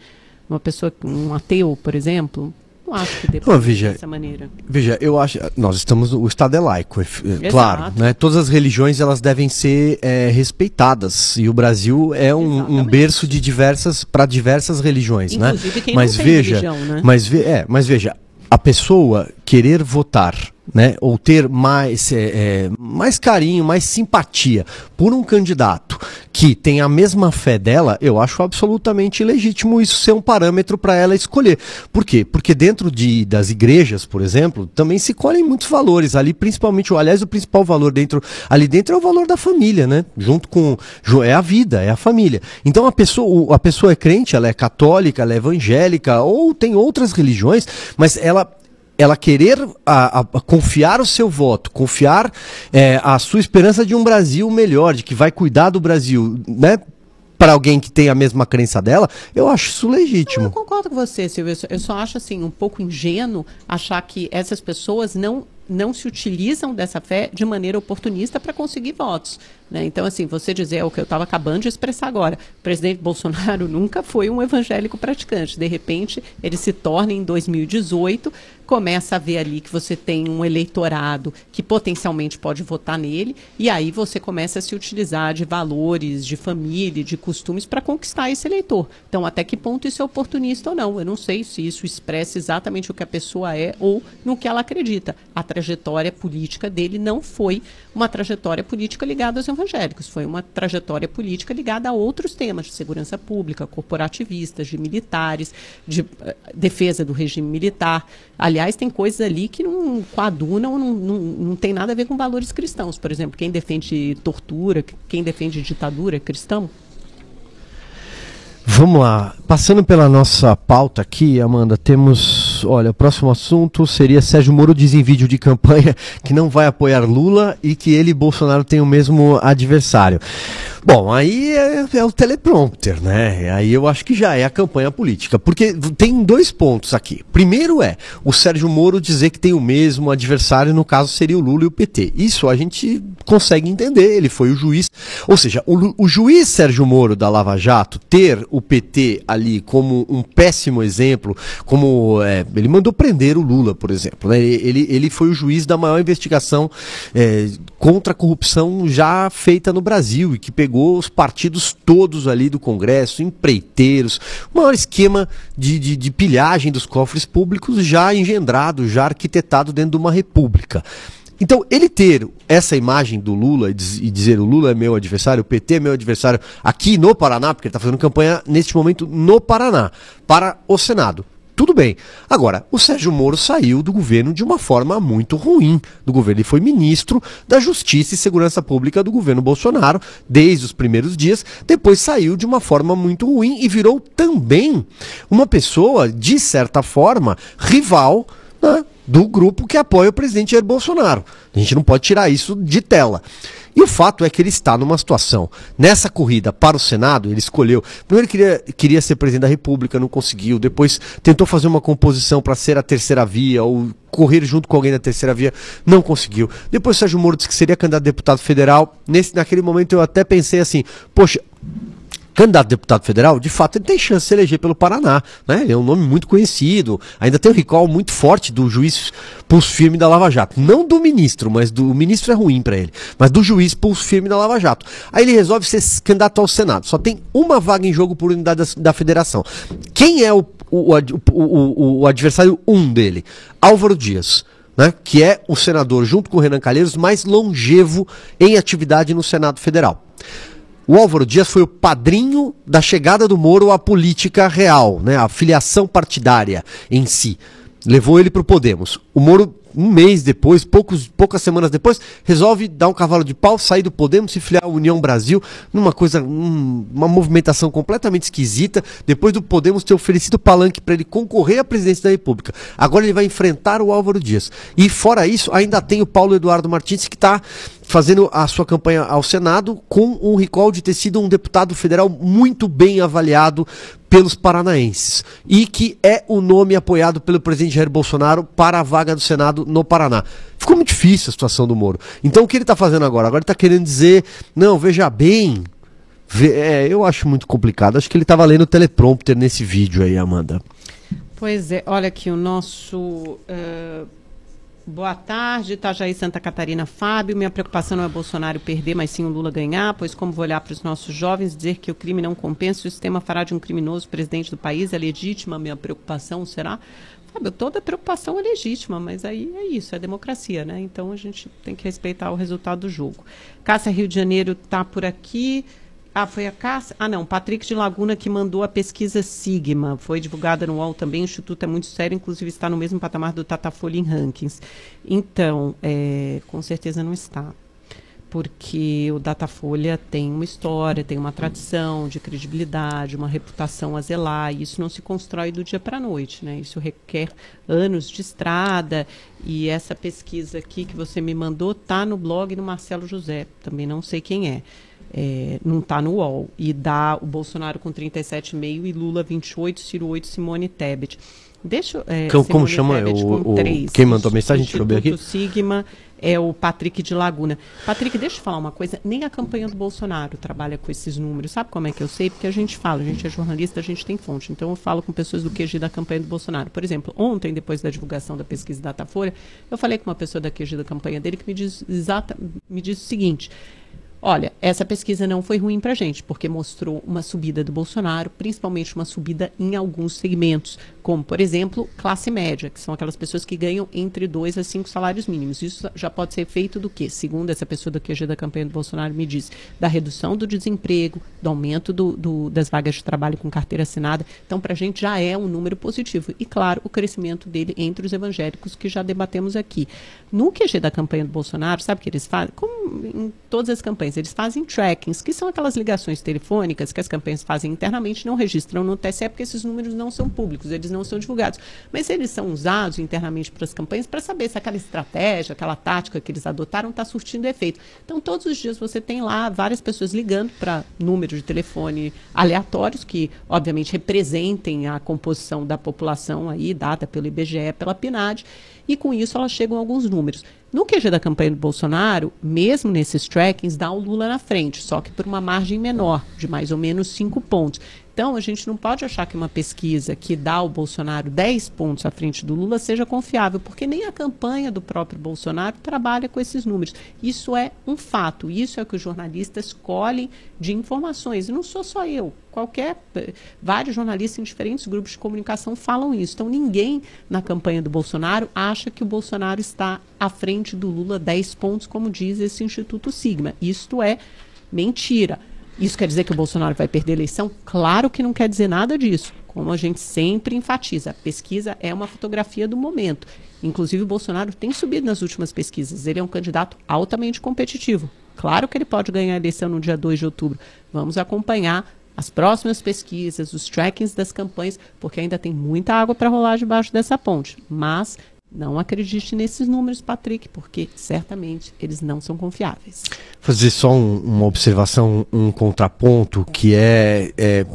Uma pessoa, um ateu, por exemplo, não acho que deva veja, dessa maneira. Veja, eu acho. Nós estamos. O Estado é laico, é, é claro. Né? Todas as religiões elas devem ser é, respeitadas. E o Brasil é um, um berço de diversas para diversas religiões, né? Inclusive, né? Quem mas veja, religião, né? mas, ve, é, mas veja, a pessoa querer votar né, ou ter mais, é, é, mais carinho, mais simpatia por um candidato que tem a mesma fé dela, eu acho absolutamente legítimo isso ser um parâmetro para ela escolher. Por quê? Porque dentro de, das igrejas, por exemplo, também se colhem muitos valores ali, principalmente, aliás, o principal valor dentro ali dentro é o valor da família, né? Junto com é a vida, é a família. Então a pessoa, a pessoa é crente, ela é católica, ela é evangélica ou tem outras religiões, mas ela ela querer a, a, a confiar o seu voto, confiar é, a sua esperança de um Brasil melhor, de que vai cuidar do Brasil, né? Para alguém que tem a mesma crença dela, eu acho isso legítimo. eu concordo com você, Silvio. Eu só acho assim um pouco ingênuo achar que essas pessoas não não se utilizam dessa fé de maneira oportunista para conseguir votos. Né? Então, assim, você dizer é o que eu estava acabando de expressar agora. O presidente Bolsonaro nunca foi um evangélico praticante. De repente, ele se torna em 2018 começa a ver ali que você tem um eleitorado que potencialmente pode votar nele, e aí você começa a se utilizar de valores, de família, de costumes para conquistar esse eleitor. Então, até que ponto isso é oportunista ou não? Eu não sei se isso expressa exatamente o que a pessoa é ou no que ela acredita. A trajetória política dele não foi uma trajetória política ligada aos evangélicos, foi uma trajetória política ligada a outros temas de segurança pública, corporativistas, de militares, de uh, defesa do regime militar. Aliás, tem coisas ali que não coadunam, não, não, não tem nada a ver com valores cristãos. Por exemplo, quem defende tortura, quem defende ditadura é cristão? Vamos lá. Passando pela nossa pauta aqui, Amanda, temos. Olha, o próximo assunto seria Sérgio Moro diz em vídeo de campanha que não vai apoiar Lula e que ele e Bolsonaro têm o mesmo adversário. Bom, aí é, é, o teleprompter, né? Aí eu acho que já é a campanha política. Porque tem dois pontos aqui. Primeiro é o Sérgio Moro dizer que tem o mesmo adversário, no caso seria o Lula e o PT. Isso a gente consegue entender, ele foi o juiz. Ou seja, o, o juiz Sérgio Moro da Lava Jato ter o PT ali como um péssimo exemplo, como é, ele mandou prender o Lula, por exemplo. Né? Ele, ele foi o juiz da maior investigação é, contra a corrupção já feita no Brasil e que pegou os partidos todos ali do Congresso, empreiteiros, o maior esquema de, de, de pilhagem dos cofres públicos já engendrado, já arquitetado dentro de uma república. Então, ele ter essa imagem do Lula e dizer o Lula é meu adversário, o PT é meu adversário aqui no Paraná, porque ele está fazendo campanha neste momento no Paraná, para o Senado. Tudo bem. Agora, o Sérgio Moro saiu do governo de uma forma muito ruim do governo. Ele foi ministro da Justiça e Segurança Pública do governo Bolsonaro desde os primeiros dias. Depois saiu de uma forma muito ruim e virou também uma pessoa, de certa forma, rival né, do grupo que apoia o presidente Jair Bolsonaro. A gente não pode tirar isso de tela. E o fato é que ele está numa situação. Nessa corrida para o Senado, ele escolheu. Primeiro queria, queria ser presidente da República, não conseguiu. Depois tentou fazer uma composição para ser a terceira via, ou correr junto com alguém da terceira via, não conseguiu. Depois Sérgio Moro disse que seria candidato a deputado federal. Nesse, naquele momento eu até pensei assim, poxa, candidato a deputado federal, de fato ele tem chance de se eleger pelo Paraná. Né? Ele é um nome muito conhecido. Ainda tem um recall muito forte do juiz pulso firme da Lava Jato. Não do ministro, mas do o ministro é ruim para ele. Mas do juiz pulso firme da Lava Jato. Aí ele resolve ser candidato ao Senado. Só tem uma vaga em jogo por unidade da, da federação. Quem é o, o, o, o adversário um dele? Álvaro Dias. Né, que é o senador, junto com o Renan Calheiros, mais longevo em atividade no Senado Federal. O Álvaro Dias foi o padrinho da chegada do Moro à política real, né, a filiação partidária em si. Levou ele para o Podemos. O Moro um mês depois, poucos, poucas semanas depois, resolve dar um cavalo de pau, sair do Podemos, se filiar à União Brasil, numa coisa, um, uma movimentação completamente esquisita, depois do Podemos ter oferecido palanque para ele concorrer à presidência da República. Agora ele vai enfrentar o Álvaro Dias. E fora isso, ainda tem o Paulo Eduardo Martins, que está fazendo a sua campanha ao Senado com um recall de ter sido um deputado federal muito bem avaliado pelos paranaenses e que é o nome apoiado pelo presidente Jair Bolsonaro para a vaga do Senado no Paraná. Ficou muito difícil a situação do Moro. Então o que ele está fazendo agora? Agora ele está querendo dizer, não, veja bem. É, eu acho muito complicado. Acho que ele estava lendo o teleprompter nesse vídeo aí, Amanda. Pois é, olha aqui o nosso uh, Boa tarde, Itajaí Santa Catarina Fábio. Minha preocupação não é Bolsonaro perder, mas sim o Lula ganhar, pois como vou olhar para os nossos jovens dizer que o crime não compensa, o sistema fará de um criminoso presidente do país, é legítima a minha preocupação, será? Fábio, toda preocupação é legítima, mas aí é isso, é democracia, né? Então a gente tem que respeitar o resultado do jogo. Cássia Rio de Janeiro está por aqui. Ah, foi a Cássia? Ah, não, Patrick de Laguna que mandou a pesquisa Sigma. Foi divulgada no UOL também. O Instituto é muito sério, inclusive está no mesmo patamar do Datafolha em rankings. Então, é, com certeza não está. Porque o Datafolha tem uma história, tem uma tradição de credibilidade, uma reputação a zelar, e isso não se constrói do dia para a noite. Né? Isso requer anos de estrada. E essa pesquisa aqui que você me mandou está no blog do Marcelo José. Também não sei quem é é, não está no UOL. E dá o Bolsonaro com 37,5 e Lula 28, Ciro 8, Simone Tebet. Deixa, é, como, como chama o, o, quem mandou a mensagem? Deixa eu ver aqui. Sigma é o Patrick de Laguna. Patrick, deixa eu falar uma coisa. Nem a campanha do Bolsonaro trabalha com esses números. Sabe como é que eu sei? Porque a gente fala, a gente é jornalista, a gente tem fonte. Então eu falo com pessoas do QG da campanha do Bolsonaro. Por exemplo, ontem, depois da divulgação da pesquisa Datafolha, eu falei com uma pessoa da QG da campanha dele que me diz, exata, me diz o seguinte. Olha, essa pesquisa não foi ruim para a gente, porque mostrou uma subida do Bolsonaro, principalmente uma subida em alguns segmentos, como, por exemplo, classe média, que são aquelas pessoas que ganham entre dois a cinco salários mínimos. Isso já pode ser feito do quê? Segundo essa pessoa do QG da campanha do Bolsonaro me diz, da redução do desemprego, do aumento do, do, das vagas de trabalho com carteira assinada. Então, para a gente já é um número positivo. E, claro, o crescimento dele entre os evangélicos, que já debatemos aqui. No QG da campanha do Bolsonaro, sabe o que eles fazem? Como em todas as campanhas, eles fazem trackings, que são aquelas ligações telefônicas que as campanhas fazem internamente, não registram no TSE, porque esses números não são públicos, eles não são divulgados. Mas eles são usados internamente para as campanhas para saber se aquela estratégia, aquela tática que eles adotaram está surtindo efeito. Então, todos os dias você tem lá várias pessoas ligando para números de telefone aleatórios, que obviamente representem a composição da população aí, dada pelo IBGE, pela PNAD, e com isso elas chegam a alguns números. No QG da campanha do Bolsonaro, mesmo nesses trackings, dá o Lula na frente, só que por uma margem menor, de mais ou menos 5 pontos. Então, a gente não pode achar que uma pesquisa que dá ao Bolsonaro 10 pontos à frente do Lula seja confiável, porque nem a campanha do próprio Bolsonaro trabalha com esses números. Isso é um fato, isso é o que os jornalistas colhem de informações. E não sou só eu, qualquer. Vários jornalistas em diferentes grupos de comunicação falam isso. Então, ninguém na campanha do Bolsonaro acha que o Bolsonaro está à frente do Lula 10 pontos, como diz esse Instituto Sigma. Isto é mentira. Isso quer dizer que o Bolsonaro vai perder a eleição? Claro que não quer dizer nada disso. Como a gente sempre enfatiza, a pesquisa é uma fotografia do momento. Inclusive, o Bolsonaro tem subido nas últimas pesquisas. Ele é um candidato altamente competitivo. Claro que ele pode ganhar a eleição no dia 2 de outubro. Vamos acompanhar as próximas pesquisas, os trackings das campanhas, porque ainda tem muita água para rolar debaixo dessa ponte. Mas não acredite nesses números, Patrick, porque certamente eles não são confiáveis. Fazer só um, uma observação, um contraponto, que é, é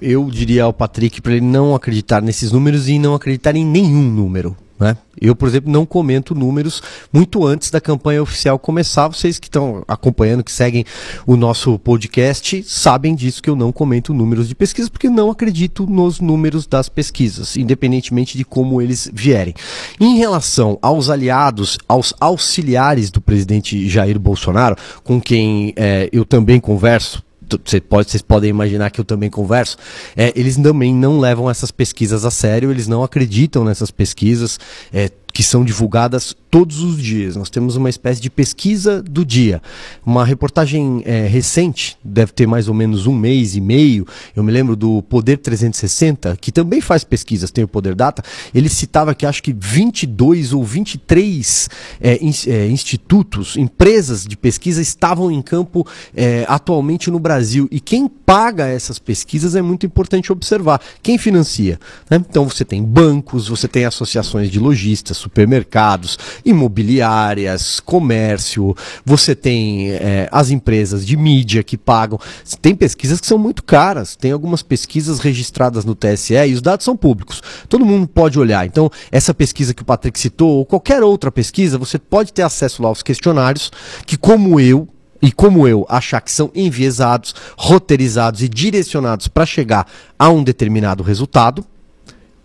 eu diria ao Patrick para ele não acreditar nesses números e não acreditar em nenhum número. Né? Eu, por exemplo, não comento números muito antes da campanha oficial começar. Vocês que estão acompanhando, que seguem o nosso podcast, sabem disso que eu não comento números de pesquisa, porque não acredito nos números das pesquisas, independentemente de como eles vierem. Em relação aos aliados, aos auxiliares do presidente Jair Bolsonaro, com quem é, eu também converso você pode, vocês podem imaginar que eu também converso, é, eles também não levam essas pesquisas a sério, eles não acreditam nessas pesquisas. É, que são divulgadas todos os dias. Nós temos uma espécie de pesquisa do dia. Uma reportagem é, recente, deve ter mais ou menos um mês e meio. Eu me lembro do Poder 360, que também faz pesquisas, tem o Poder Data. Ele citava que acho que 22 ou 23 é, in, é, institutos, empresas de pesquisa estavam em campo é, atualmente no Brasil. E quem paga essas pesquisas é muito importante observar. Quem financia? Né? Então você tem bancos, você tem associações de lojistas, supermercados, imobiliárias, comércio, você tem é, as empresas de mídia que pagam. Tem pesquisas que são muito caras, tem algumas pesquisas registradas no TSE e os dados são públicos. Todo mundo pode olhar. Então, essa pesquisa que o Patrick citou, ou qualquer outra pesquisa, você pode ter acesso lá aos questionários, que como eu, e como eu achar que são enviesados, roteirizados e direcionados para chegar a um determinado resultado,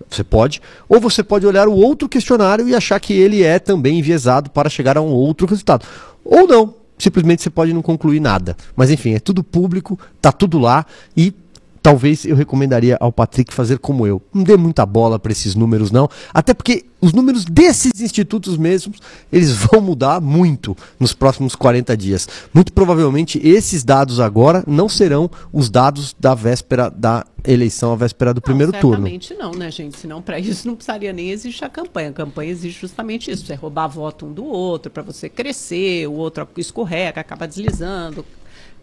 você pode. Ou você pode olhar o outro questionário e achar que ele é também enviesado para chegar a um outro resultado. Ou não. Simplesmente você pode não concluir nada. Mas enfim, é tudo público, tá tudo lá e talvez eu recomendaria ao Patrick fazer como eu. Não dê muita bola para esses números, não. Até porque os números desses institutos mesmos, eles vão mudar muito nos próximos 40 dias. Muito provavelmente esses dados agora não serão os dados da véspera da eleição, a véspera do não, primeiro certamente turno. Certamente não, né, gente? Senão, para isso não precisaria nem existir a campanha. A campanha existe justamente isso: é roubar voto um do outro, para você crescer, o outro escorrega, acaba deslizando,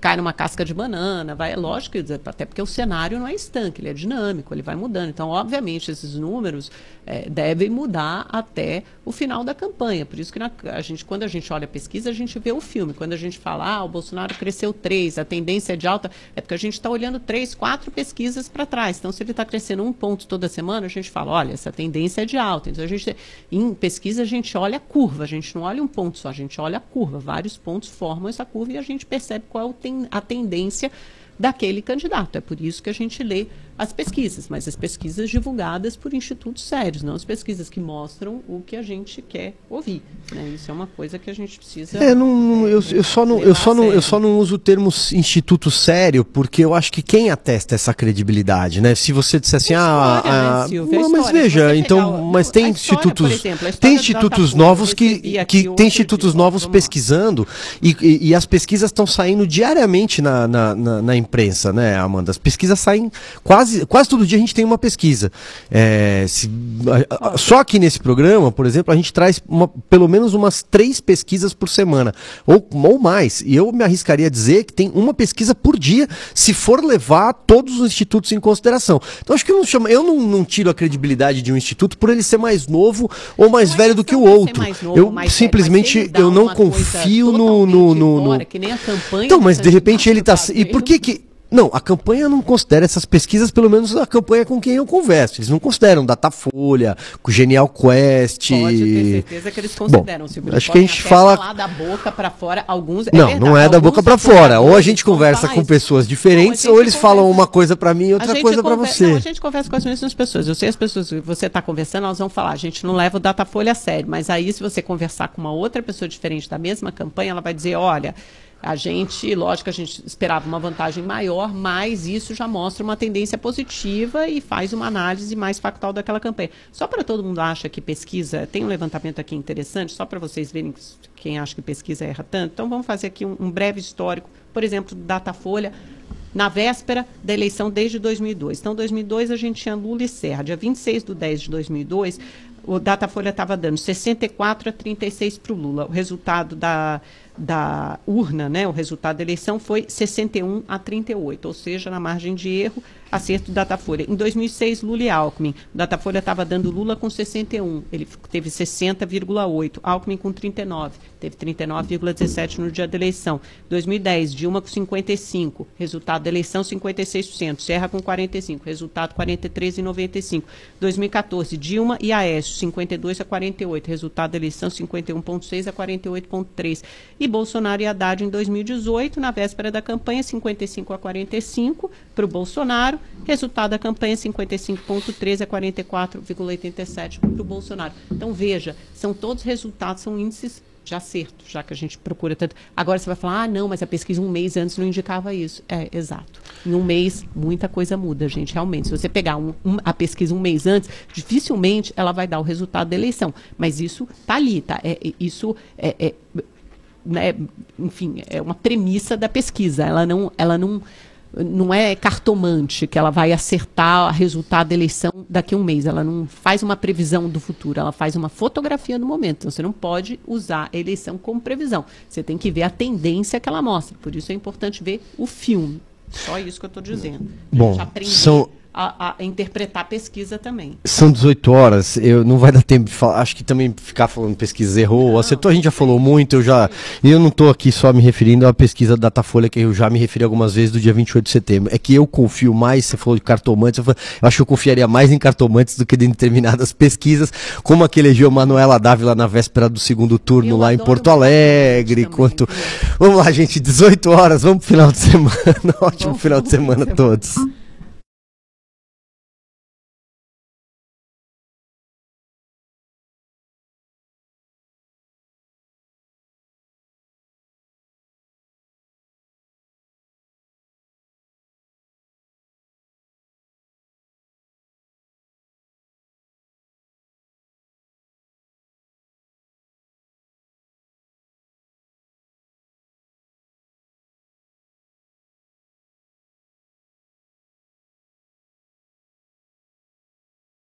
cai numa casca de banana, vai, é lógico, até porque o cenário não é estanque, ele é dinâmico, ele vai mudando. Então, obviamente, esses números é, devem mudar até o final da campanha. Por isso que na, a gente, quando a gente olha a pesquisa, a gente vê o filme. Quando a gente fala, ah, o Bolsonaro cresceu três, a tendência é de alta, é porque a gente está olhando três, quatro pesquisas para trás. Então, se ele está crescendo um ponto toda semana, a gente fala, olha, essa tendência é de alta. Então, a gente, em pesquisa, a gente olha a curva, a gente não olha um ponto só, a gente olha a curva. Vários pontos formam essa curva e a gente percebe qual é o a tendência daquele candidato. É por isso que a gente lê as pesquisas, mas as pesquisas divulgadas por institutos sérios, não as pesquisas que mostram o que a gente quer ouvir. Né? Isso é uma coisa que a gente precisa. É, não, é, eu, eu, só não, eu, só não, eu só não uso o termo instituto sério, porque eu acho que quem atesta essa credibilidade, né? Se você disser assim, ah, história, ah, né, Silvia, não, mas veja, então, mas tem história, institutos, exemplo, tem institutos novos que, que tem institutos dia, novos pesquisando e, e, e, as pesquisas estão saindo diariamente na, na, na, na imprensa, né, Amanda? As pesquisas saem quase quase, quase todo dia a gente tem uma pesquisa. É, se, a, a, só aqui nesse programa, por exemplo, a gente traz uma, pelo menos umas três pesquisas por semana, ou, ou mais. E eu me arriscaria a dizer que tem uma pesquisa por dia, se for levar todos os institutos em consideração. Então acho que eu não, chamo, eu não, não tiro a credibilidade de um instituto por ele ser mais novo ou mais velho do que o outro. Novo, eu simplesmente eu não confio no, no, no, no... Fora, então, mas de repente ele está. E por que que não, a campanha não considera essas pesquisas, pelo menos a campanha com quem eu converso. Eles não consideram Datafolha, com Genial Quest. Pode ter certeza que eles consideram. Bom, acho que a gente fala falar da boca para fora alguns. É não, verdade, não é da boca para fora. Ou a gente conversa com pessoas diferentes, não, ou eles conversa... falam uma coisa para mim e outra coisa para você. Não, a gente conversa com as mesmas pessoas. Eu sei as pessoas que você está conversando, elas vão falar. A gente não leva o Datafolha a sério, mas aí se você conversar com uma outra pessoa diferente da mesma campanha, ela vai dizer, olha a gente, lógico, a gente esperava uma vantagem maior, mas isso já mostra uma tendência positiva e faz uma análise mais factual daquela campanha. Só para todo mundo acha que pesquisa, tem um levantamento aqui interessante, só para vocês verem quem acha que pesquisa erra tanto. Então vamos fazer aqui um, um breve histórico, por exemplo, Datafolha na véspera da eleição desde 2002. Então, 2002 a gente tinha Lula e Serra. Dia 26 de 10 de 2002, o Datafolha estava dando 64 a 36 para o Lula. O resultado da da urna, né, o resultado da eleição foi 61 a 38, ou seja, na margem de erro, acerto do Datafolha. Em 2006, Lula e Alckmin. O Datafolha estava dando Lula com 61, ele teve 60,8. Alckmin com 39, teve 39,17 no dia da eleição. 2010, Dilma com 55, resultado da eleição 56%. Serra com 45, resultado 43,95. 2014, Dilma e Aécio 52 a 48, resultado da eleição 51,6 a 48,3. E Bolsonaro e Haddad em 2018, na véspera da campanha, 55 a 45 para o Bolsonaro Resultado da campanha 55,13 a 44,87 para o Bolsonaro. Então, veja, são todos resultados, são índices de acerto, já que a gente procura tanto. Agora você vai falar, ah, não, mas a pesquisa um mês antes não indicava isso. É, exato. Em um mês, muita coisa muda, gente, realmente. Se você pegar um, um, a pesquisa um mês antes, dificilmente ela vai dar o resultado da eleição. Mas isso tá ali, tá? É, isso é, é né, enfim, é uma premissa da pesquisa. Ela não, ela não não é cartomante que ela vai acertar o resultado da eleição daqui a um mês. Ela não faz uma previsão do futuro, ela faz uma fotografia do momento. Então você não pode usar a eleição como previsão. Você tem que ver a tendência que ela mostra. Por isso é importante ver o filme. Só isso que eu estou dizendo. Bom, são a, a, interpretar a pesquisa também. São 18 horas, eu não vai dar tempo de falar. Acho que também ficar falando pesquisa errou, não, acertou, a gente já falou muito, eu já. E eu não estou aqui só me referindo à pesquisa da Datafolha, que eu já me referi algumas vezes do dia 28 de setembro. É que eu confio mais, você falou de cartomantes, eu, falei, eu acho que eu confiaria mais em cartomantes do que em determinadas pesquisas, como a que elegeu Manuela Dávila na véspera do segundo turno eu lá em Porto Alegre. Quanto... Vamos lá, gente, 18 horas, vamos pro final de semana. Ótimo final de semana a todos.